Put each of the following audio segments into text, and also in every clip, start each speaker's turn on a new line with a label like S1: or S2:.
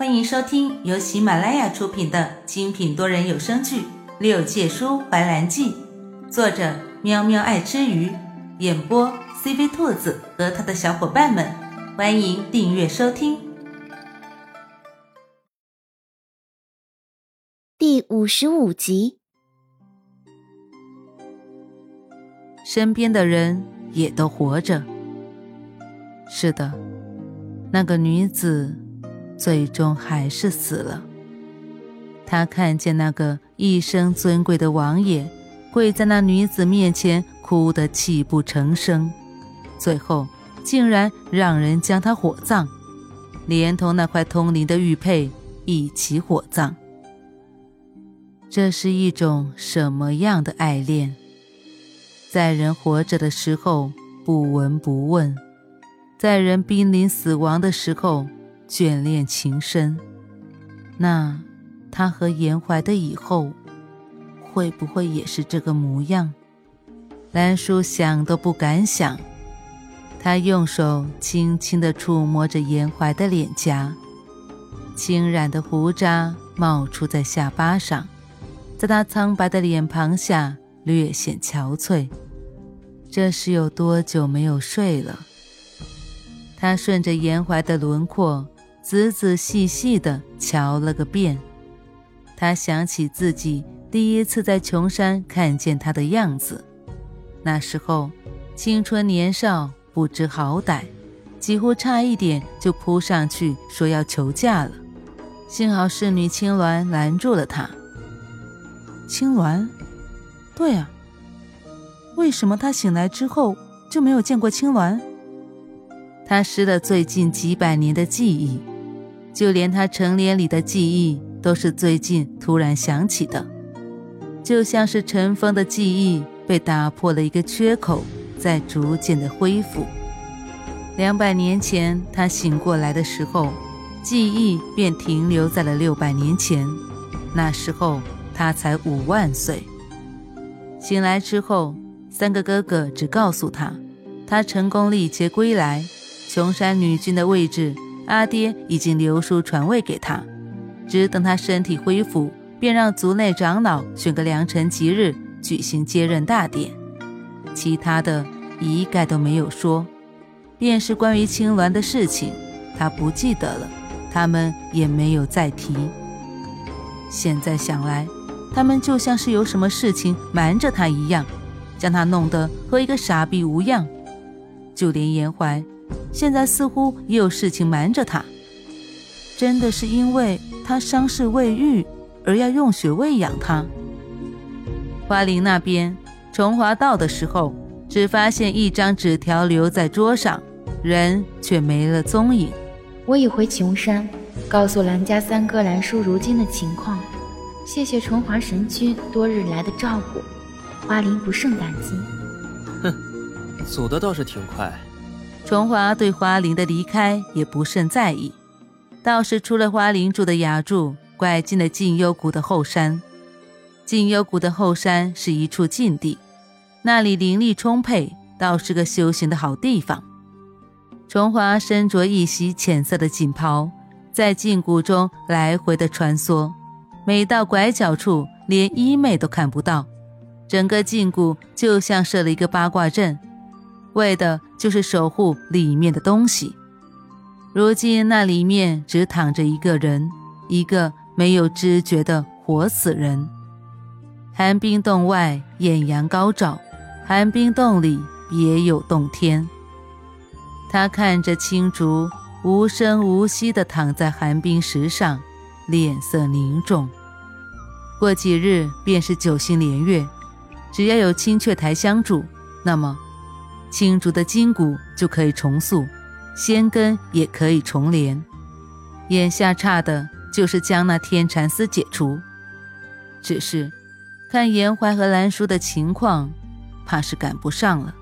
S1: 欢迎收听由喜马拉雅出品的精品多人有声剧《六界书怀兰记》，作者喵喵爱吃鱼，演播 CV 兔子和他的小伙伴们。欢迎订阅收听。
S2: 第五十五集，
S1: 身边的人也都活着。是的，那个女子。最终还是死了。他看见那个一生尊贵的王爷跪在那女子面前，哭得泣不成声，最后竟然让人将他火葬，连同那块通灵的玉佩一起火葬。这是一种什么样的爱恋？在人活着的时候不闻不问，在人濒临死亡的时候。眷恋情深，那他和严怀的以后，会不会也是这个模样？兰叔想都不敢想。他用手轻轻地触摸着严怀的脸颊，轻染的胡渣冒出在下巴上，在他苍白的脸庞下略显憔悴。这是有多久没有睡了？他顺着严怀的轮廓。仔仔细细地瞧了个遍，他想起自己第一次在琼山看见他的样子。那时候青春年少，不知好歹，几乎差一点就扑上去说要求嫁了。幸好侍女青鸾拦住了他。青鸾，对啊，为什么他醒来之后就没有见过青鸾？他失了最近几百年的记忆。就连他成年里的记忆都是最近突然想起的，就像是尘封的记忆被打破了一个缺口，在逐渐的恢复。两百年前他醒过来的时候，记忆便停留在了六百年前，那时候他才五万岁。醒来之后，三个哥哥只告诉他，他成功历劫归来，琼山女君的位置。阿爹已经留书传位给他，只等他身体恢复，便让族内长老选个良辰吉日举行接任大典。其他的一概都没有说，便是关于青鸾的事情，他不记得了，他们也没有再提。现在想来，他们就像是有什么事情瞒着他一样，将他弄得和一个傻逼无恙。就连严怀。现在似乎也有事情瞒着他，真的是因为他伤势未愈而要用血喂养他。花灵那边，重华到的时候，只发现一张纸条留在桌上，人却没了踪影。
S2: 我已回琼山，告诉兰家三哥兰叔如今的情况，谢谢重华神君多日来的照顾，花灵不胜感激。
S3: 哼，走的倒是挺快。
S1: 崇华对花灵的离开也不甚在意，倒是出了花灵住的雅筑，拐进了静幽谷的后山。静幽谷的后山是一处禁地，那里灵力充沛，倒是个修行的好地方。崇华身着一袭浅色的锦袍，在禁谷中来回的穿梭，每到拐角处，连衣妹都看不到，整个禁谷就像设了一个八卦阵。为的就是守护里面的东西。如今那里面只躺着一个人，一个没有知觉的活死人。寒冰洞外艳阳高照，寒冰洞里别有洞天。他看着青竹无声无息地躺在寒冰石上，脸色凝重。过几日便是九星连月，只要有青雀台相助，那么。青竹的筋骨就可以重塑，仙根也可以重连。眼下差的就是将那天蚕丝解除。只是，看严怀和兰叔的情况，怕是赶不上了。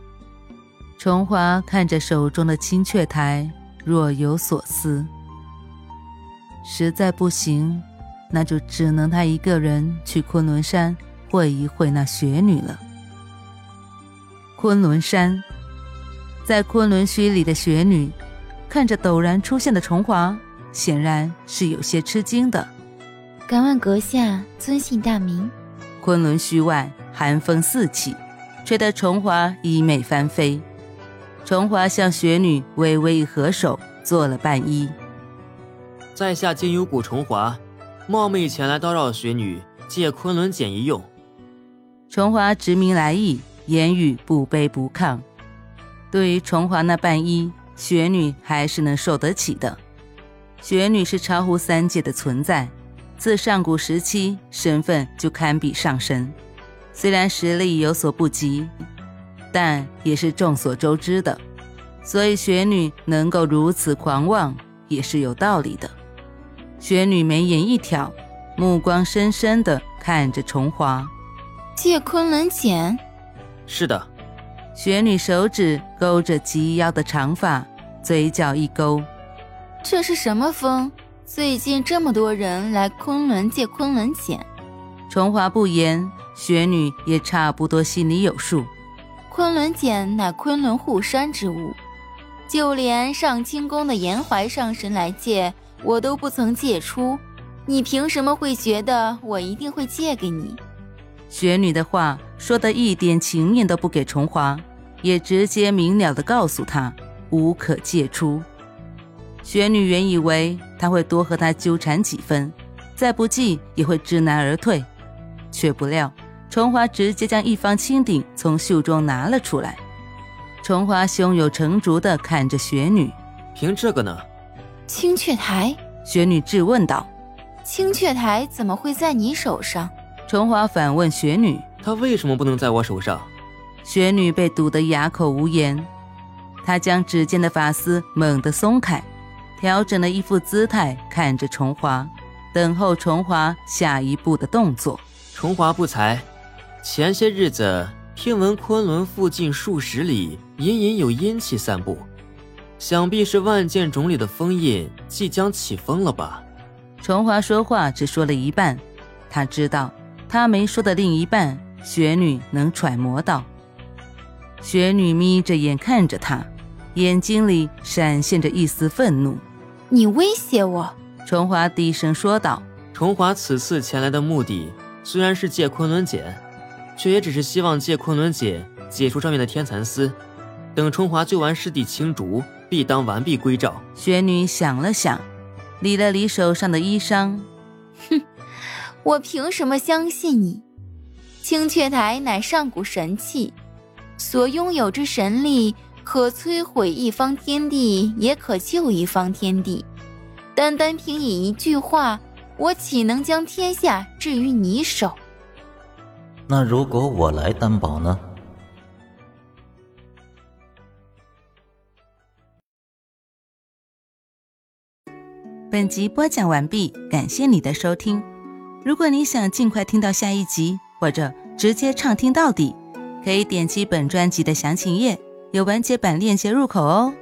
S1: 崇华看着手中的青雀台，若有所思。实在不行，那就只能他一个人去昆仑山会一会那雪女了。昆仑山。在昆仑虚里的雪女，看着陡然出现的重华，显然是有些吃惊的。
S2: 敢问阁下尊姓大名？
S1: 昆仑虚外，寒风四起，吹得重华衣袂翻飞。重华向雪女微微一合手，做了半揖。
S3: 在下金幽谷重华，冒昧前来叨扰雪女借昆仑简一用。
S1: 重华直明来意，言语不卑不亢。对于重华那半衣，雪女还是能受得起的。雪女是超乎三界的存在，自上古时期身份就堪比上神。虽然实力有所不及，但也是众所周知的。所以雪女能够如此狂妄，也是有道理的。雪女眉眼一挑，目光深深地看着重华。
S2: 借昆仑简？
S3: 是的。
S1: 雪女手指勾着及腰的长发，嘴角一勾。
S2: 这是什么风？最近这么多人来昆仑借昆仑简。
S1: 重华不言，雪女也差不多心里有数。
S2: 昆仑简乃昆仑护山之物，就连上清宫的延怀上神来借。我都不曾借出，你凭什么会觉得我一定会借给你？
S1: 雪女的话说的一点情面都不给重华，也直接明了的告诉他无可借出。雪女原以为他会多和他纠缠几分，再不济也会知难而退，却不料重华直接将一方青鼎从袖中拿了出来。重华胸有成竹的看着雪女，
S3: 凭这个呢？
S2: 青雀台，
S1: 雪女质问道：“
S2: 青雀台怎么会在你手上？”
S1: 重华反问雪女：“
S3: 它为什么不能在我手上？”
S1: 雪女被堵得哑口无言。她将指尖的发丝猛地松开，调整了一副姿态，看着重华，等候重华下一步的动作。
S3: 重华不才，前些日子听闻昆仑附近数十里隐隐有阴气散布。想必是万剑冢里的封印即将起风了吧？
S1: 重华说话只说了一半，他知道他没说的另一半，雪女能揣摩到。雪女眯着眼看着他，眼睛里闪现着一丝愤怒。
S2: 你威胁我？
S1: 崇华低声说道。
S3: 崇华此次前来的目的虽然是借昆仑简，却也只是希望借昆仑简解除上面的天蚕丝。等崇华救完师弟青竹。必当完璧归赵。
S1: 雪女想了想，理了理手上的衣裳，
S2: 哼，我凭什么相信你？青雀台乃上古神器，所拥有之神力，可摧毁一方天地，也可救一方天地。单单凭你一句话，我岂能将天下置于你手？
S4: 那如果我来担保呢？
S1: 本集播讲完毕，感谢你的收听。如果你想尽快听到下一集，或者直接畅听到底，可以点击本专辑的详情页，有完结版链接入口哦。